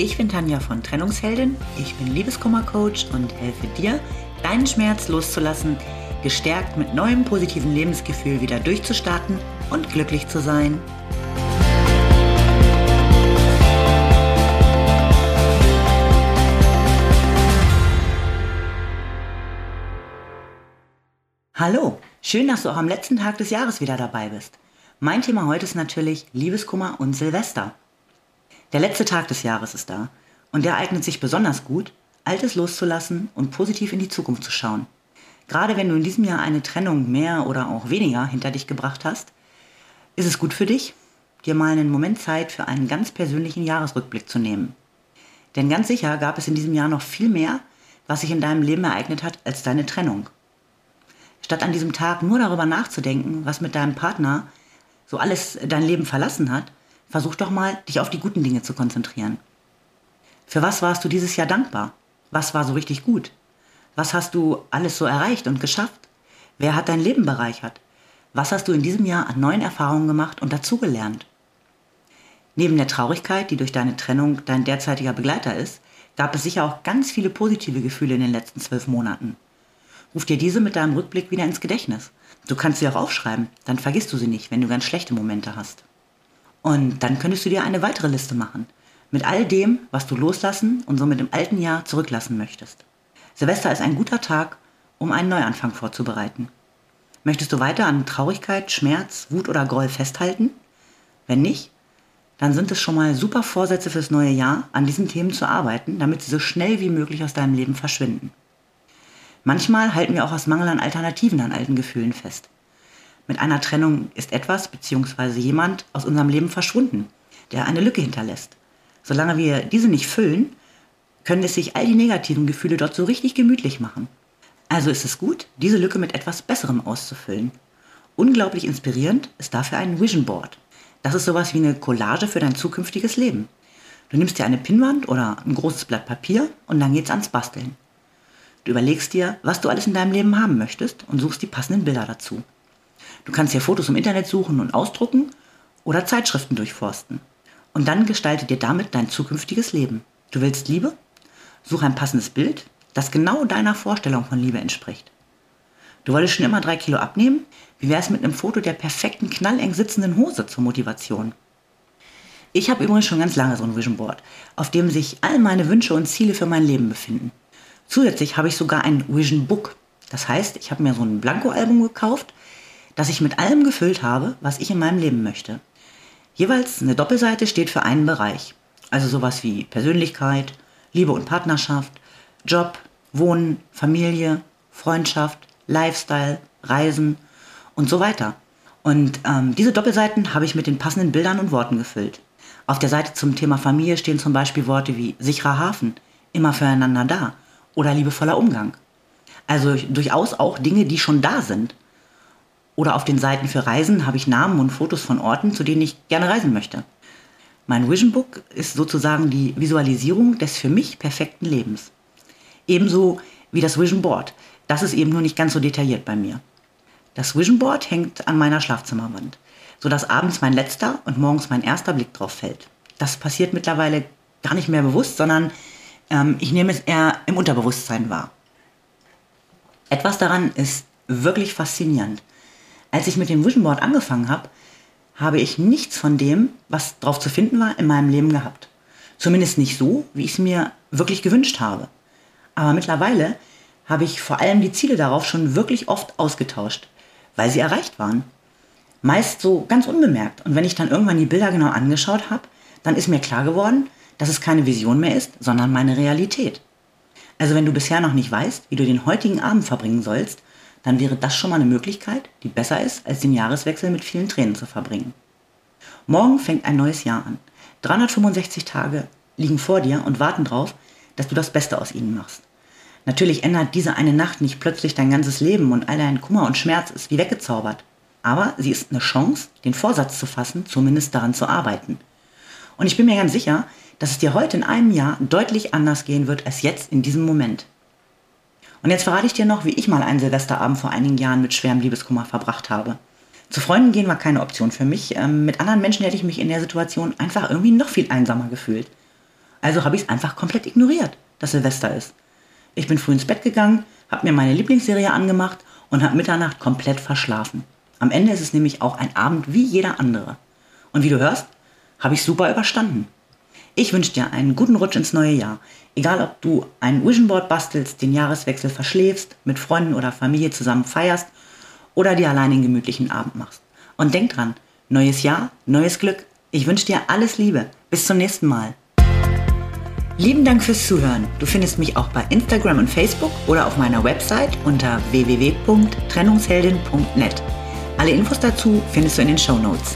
Ich bin Tanja von Trennungsheldin, ich bin Liebeskummer-Coach und helfe dir, deinen Schmerz loszulassen, gestärkt mit neuem positiven Lebensgefühl wieder durchzustarten und glücklich zu sein. Hallo, schön, dass du auch am letzten Tag des Jahres wieder dabei bist. Mein Thema heute ist natürlich Liebeskummer und Silvester. Der letzte Tag des Jahres ist da und der eignet sich besonders gut, Altes loszulassen und positiv in die Zukunft zu schauen. Gerade wenn du in diesem Jahr eine Trennung mehr oder auch weniger hinter dich gebracht hast, ist es gut für dich, dir mal einen Moment Zeit für einen ganz persönlichen Jahresrückblick zu nehmen. Denn ganz sicher gab es in diesem Jahr noch viel mehr, was sich in deinem Leben ereignet hat, als deine Trennung. Statt an diesem Tag nur darüber nachzudenken, was mit deinem Partner so alles dein Leben verlassen hat, Versuch doch mal, dich auf die guten Dinge zu konzentrieren. Für was warst du dieses Jahr dankbar? Was war so richtig gut? Was hast du alles so erreicht und geschafft? Wer hat dein Leben bereichert? Was hast du in diesem Jahr an neuen Erfahrungen gemacht und dazugelernt? Neben der Traurigkeit, die durch deine Trennung dein derzeitiger Begleiter ist, gab es sicher auch ganz viele positive Gefühle in den letzten zwölf Monaten. Ruf dir diese mit deinem Rückblick wieder ins Gedächtnis. Du kannst sie auch aufschreiben, dann vergisst du sie nicht, wenn du ganz schlechte Momente hast. Und dann könntest du dir eine weitere Liste machen. Mit all dem, was du loslassen und somit im alten Jahr zurücklassen möchtest. Silvester ist ein guter Tag, um einen Neuanfang vorzubereiten. Möchtest du weiter an Traurigkeit, Schmerz, Wut oder Groll festhalten? Wenn nicht, dann sind es schon mal super Vorsätze fürs neue Jahr, an diesen Themen zu arbeiten, damit sie so schnell wie möglich aus deinem Leben verschwinden. Manchmal halten wir auch aus Mangel an Alternativen an alten Gefühlen fest. Mit einer Trennung ist etwas bzw. jemand aus unserem Leben verschwunden, der eine Lücke hinterlässt. Solange wir diese nicht füllen, können es sich all die negativen Gefühle dort so richtig gemütlich machen. Also ist es gut, diese Lücke mit etwas Besserem auszufüllen. Unglaublich inspirierend ist dafür ein Vision Board. Das ist sowas wie eine Collage für dein zukünftiges Leben. Du nimmst dir eine Pinnwand oder ein großes Blatt Papier und dann geht's ans Basteln. Du überlegst dir, was du alles in deinem Leben haben möchtest und suchst die passenden Bilder dazu. Du kannst dir Fotos im Internet suchen und ausdrucken oder Zeitschriften durchforsten. Und dann gestalte dir damit dein zukünftiges Leben. Du willst Liebe? Such ein passendes Bild, das genau deiner Vorstellung von Liebe entspricht. Du wolltest schon immer drei Kilo abnehmen? Wie wäre es mit einem Foto der perfekten, knalleng sitzenden Hose zur Motivation? Ich habe übrigens schon ganz lange so ein Vision Board, auf dem sich all meine Wünsche und Ziele für mein Leben befinden. Zusätzlich habe ich sogar ein Vision Book. Das heißt, ich habe mir so ein Blanko-Album gekauft, das ich mit allem gefüllt habe, was ich in meinem Leben möchte. Jeweils eine Doppelseite steht für einen Bereich. Also sowas wie Persönlichkeit, Liebe und Partnerschaft, Job, Wohnen, Familie, Freundschaft, Lifestyle, Reisen und so weiter. Und ähm, diese Doppelseiten habe ich mit den passenden Bildern und Worten gefüllt. Auf der Seite zum Thema Familie stehen zum Beispiel Worte wie sicherer Hafen, immer füreinander da oder liebevoller Umgang. Also durchaus auch Dinge, die schon da sind. Oder auf den Seiten für Reisen habe ich Namen und Fotos von Orten, zu denen ich gerne reisen möchte. Mein Vision Book ist sozusagen die Visualisierung des für mich perfekten Lebens. Ebenso wie das Vision Board. Das ist eben nur nicht ganz so detailliert bei mir. Das Vision Board hängt an meiner Schlafzimmerwand, sodass abends mein letzter und morgens mein erster Blick drauf fällt. Das passiert mittlerweile gar nicht mehr bewusst, sondern ähm, ich nehme es eher im Unterbewusstsein wahr. Etwas daran ist wirklich faszinierend. Als ich mit dem Vision Board angefangen habe, habe ich nichts von dem, was drauf zu finden war, in meinem Leben gehabt. Zumindest nicht so, wie ich es mir wirklich gewünscht habe. Aber mittlerweile habe ich vor allem die Ziele darauf schon wirklich oft ausgetauscht, weil sie erreicht waren. Meist so ganz unbemerkt. Und wenn ich dann irgendwann die Bilder genau angeschaut habe, dann ist mir klar geworden, dass es keine Vision mehr ist, sondern meine Realität. Also wenn du bisher noch nicht weißt, wie du den heutigen Abend verbringen sollst, dann wäre das schon mal eine Möglichkeit, die besser ist, als den Jahreswechsel mit vielen Tränen zu verbringen. Morgen fängt ein neues Jahr an. 365 Tage liegen vor dir und warten darauf, dass du das Beste aus ihnen machst. Natürlich ändert diese eine Nacht nicht plötzlich dein ganzes Leben und all dein Kummer und Schmerz ist wie weggezaubert. Aber sie ist eine Chance, den Vorsatz zu fassen, zumindest daran zu arbeiten. Und ich bin mir ganz sicher, dass es dir heute in einem Jahr deutlich anders gehen wird als jetzt in diesem Moment. Und jetzt verrate ich dir noch, wie ich mal einen Silvesterabend vor einigen Jahren mit schwerem Liebeskummer verbracht habe. Zu Freunden gehen war keine Option für mich. Ähm, mit anderen Menschen hätte ich mich in der Situation einfach irgendwie noch viel einsamer gefühlt. Also habe ich es einfach komplett ignoriert, dass Silvester ist. Ich bin früh ins Bett gegangen, habe mir meine Lieblingsserie angemacht und habe Mitternacht komplett verschlafen. Am Ende ist es nämlich auch ein Abend wie jeder andere. Und wie du hörst, habe ich super überstanden. Ich wünsche dir einen guten Rutsch ins neue Jahr. Egal ob du ein Vision Board bastelst, den Jahreswechsel verschläfst, mit Freunden oder Familie zusammen feierst oder dir allein einen gemütlichen Abend machst. Und denk dran, neues Jahr, neues Glück. Ich wünsche dir alles Liebe. Bis zum nächsten Mal. Lieben Dank fürs Zuhören. Du findest mich auch bei Instagram und Facebook oder auf meiner Website unter www.trennungsheldin.net. Alle Infos dazu findest du in den Show Notes.